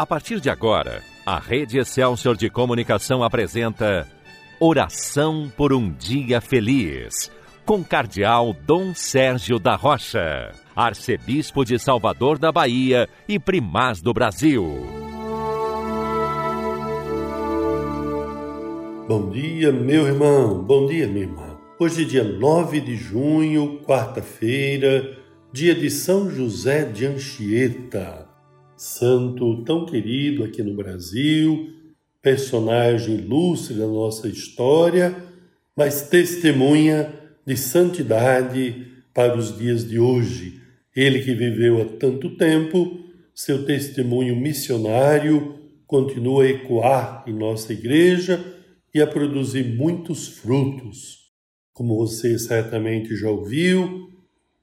A partir de agora, a Rede Excelsior de Comunicação apresenta Oração por um Dia Feliz, com Cardeal Dom Sérgio da Rocha, Arcebispo de Salvador da Bahia e Primaz do Brasil. Bom dia, meu irmão, bom dia, minha irmã. Hoje, é dia 9 de junho, quarta-feira, dia de São José de Anchieta santo tão querido aqui no Brasil, personagem ilustre da nossa história, mas testemunha de santidade para os dias de hoje. Ele que viveu há tanto tempo, seu testemunho missionário continua a ecoar em nossa igreja e a produzir muitos frutos. Como você certamente já ouviu,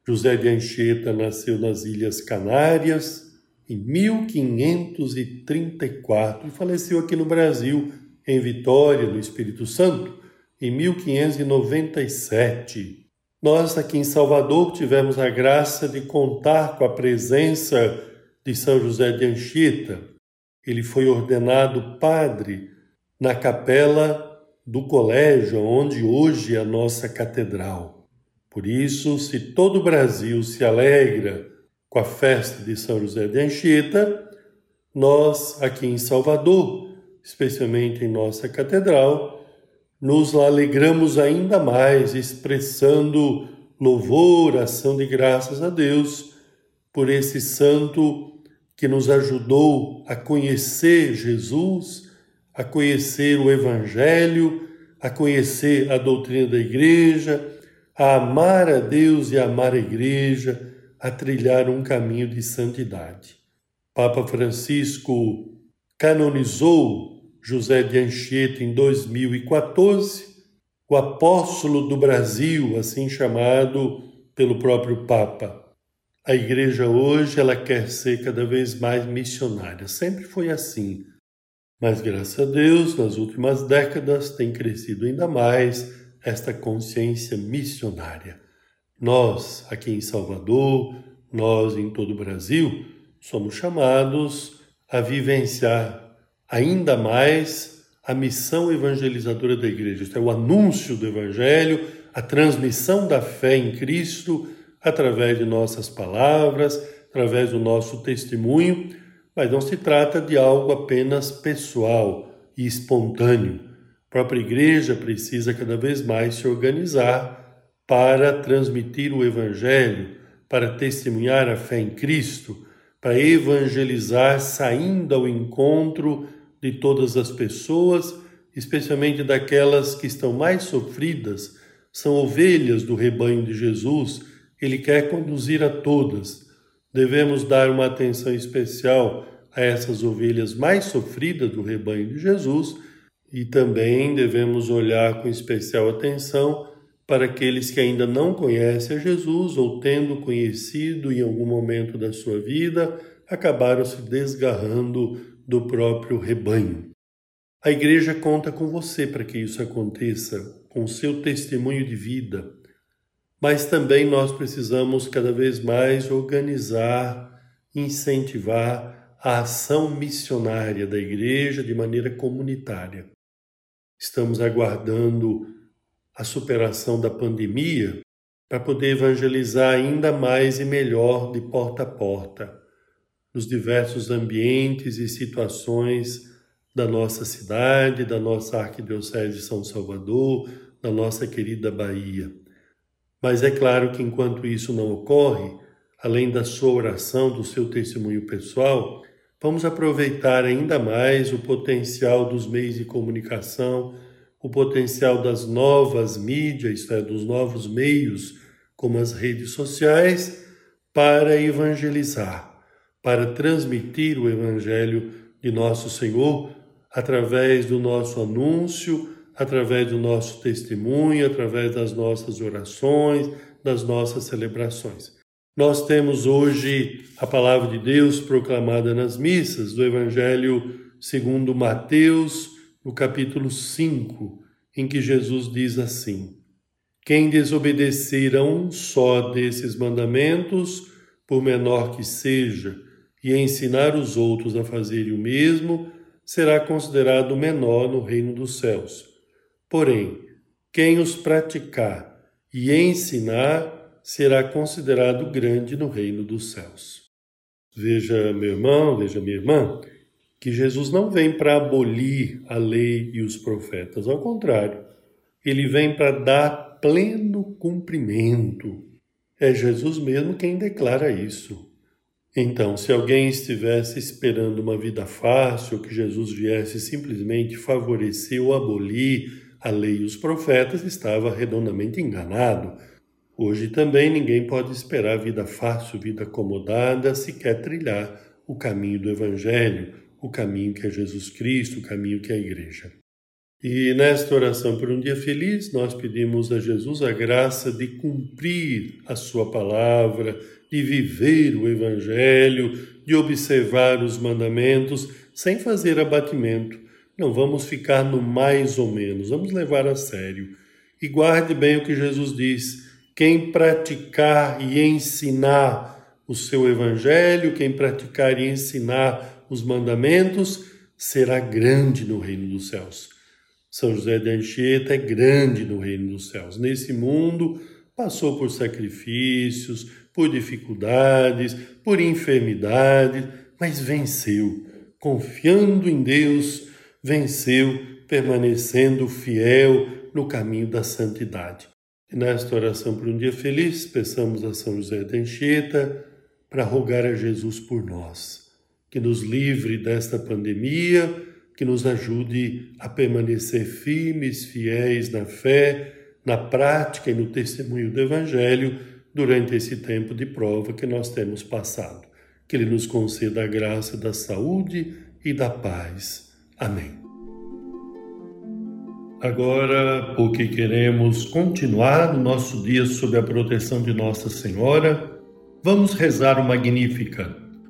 José de Anchieta nasceu nas Ilhas Canárias, em 1534 e faleceu aqui no Brasil, em Vitória, no Espírito Santo, em 1597. Nós aqui em Salvador tivemos a graça de contar com a presença de São José de Anchieta. Ele foi ordenado padre na capela do colégio, onde hoje é a nossa catedral. Por isso, se todo o Brasil se alegra com a festa de São José de Anchieta, nós aqui em Salvador, especialmente em nossa catedral, nos alegramos ainda mais expressando louvor, ação de graças a Deus por esse santo que nos ajudou a conhecer Jesus, a conhecer o Evangelho, a conhecer a doutrina da Igreja, a amar a Deus e a amar a Igreja, a trilhar um caminho de santidade. Papa Francisco canonizou José de Anchieta em 2014, o apóstolo do Brasil, assim chamado pelo próprio Papa. A igreja hoje ela quer ser cada vez mais missionária. Sempre foi assim. Mas graças a Deus, nas últimas décadas tem crescido ainda mais esta consciência missionária. Nós, aqui em Salvador, nós em todo o Brasil, somos chamados a vivenciar ainda mais a missão evangelizadora da igreja. Isto é o anúncio do evangelho, a transmissão da fé em Cristo através de nossas palavras, através do nosso testemunho, mas não se trata de algo apenas pessoal e espontâneo. A própria igreja precisa cada vez mais se organizar para transmitir o Evangelho, para testemunhar a fé em Cristo, para evangelizar, saindo ao encontro de todas as pessoas, especialmente daquelas que estão mais sofridas, são ovelhas do rebanho de Jesus, ele quer conduzir a todas. Devemos dar uma atenção especial a essas ovelhas mais sofridas do rebanho de Jesus e também devemos olhar com especial atenção para aqueles que ainda não conhecem a Jesus ou, tendo conhecido em algum momento da sua vida, acabaram se desgarrando do próprio rebanho. A igreja conta com você para que isso aconteça, com seu testemunho de vida. Mas também nós precisamos cada vez mais organizar, incentivar a ação missionária da igreja de maneira comunitária. Estamos aguardando a superação da pandemia para poder evangelizar ainda mais e melhor de porta a porta, nos diversos ambientes e situações da nossa cidade, da nossa Arquidiocese de São Salvador, da nossa querida Bahia. Mas é claro que enquanto isso não ocorre, além da sua oração, do seu testemunho pessoal, vamos aproveitar ainda mais o potencial dos meios de comunicação o potencial das novas mídias, isto é, dos novos meios, como as redes sociais, para evangelizar, para transmitir o Evangelho de nosso Senhor através do nosso anúncio, através do nosso testemunho, através das nossas orações, das nossas celebrações. Nós temos hoje a palavra de Deus proclamada nas missas do Evangelho segundo Mateus, no capítulo 5, em que Jesus diz assim: Quem desobedecer a um só desses mandamentos, por menor que seja, e ensinar os outros a fazerem o mesmo, será considerado menor no reino dos céus. Porém, quem os praticar e ensinar será considerado grande no reino dos céus. Veja, meu irmão, veja, minha irmã, que Jesus não vem para abolir a lei e os profetas, ao contrário, ele vem para dar pleno cumprimento. É Jesus mesmo quem declara isso. Então, se alguém estivesse esperando uma vida fácil, que Jesus viesse simplesmente favorecer ou abolir a lei e os profetas, estava redondamente enganado. Hoje também ninguém pode esperar vida fácil, vida acomodada, se quer trilhar o caminho do Evangelho, o caminho que é Jesus Cristo, o caminho que é a Igreja. E nesta oração por um dia feliz, nós pedimos a Jesus a graça de cumprir a Sua palavra, de viver o Evangelho, de observar os mandamentos sem fazer abatimento. Não vamos ficar no mais ou menos, vamos levar a sério. E guarde bem o que Jesus diz: quem praticar e ensinar o seu Evangelho, quem praticar e ensinar os mandamentos, será grande no reino dos céus. São José de Anchieta é grande no reino dos céus. Nesse mundo, passou por sacrifícios, por dificuldades, por enfermidades, mas venceu. Confiando em Deus, venceu, permanecendo fiel no caminho da santidade. E nesta oração por um dia feliz, peçamos a São José de Anchieta para rogar a Jesus por nós, que nos livre desta pandemia que nos ajude a permanecer firmes, fiéis na fé, na prática e no testemunho do Evangelho durante esse tempo de prova que nós temos passado. Que Ele nos conceda a graça da saúde e da paz. Amém. Agora, porque queremos continuar o nosso dia sob a proteção de Nossa Senhora, vamos rezar o Magnífica,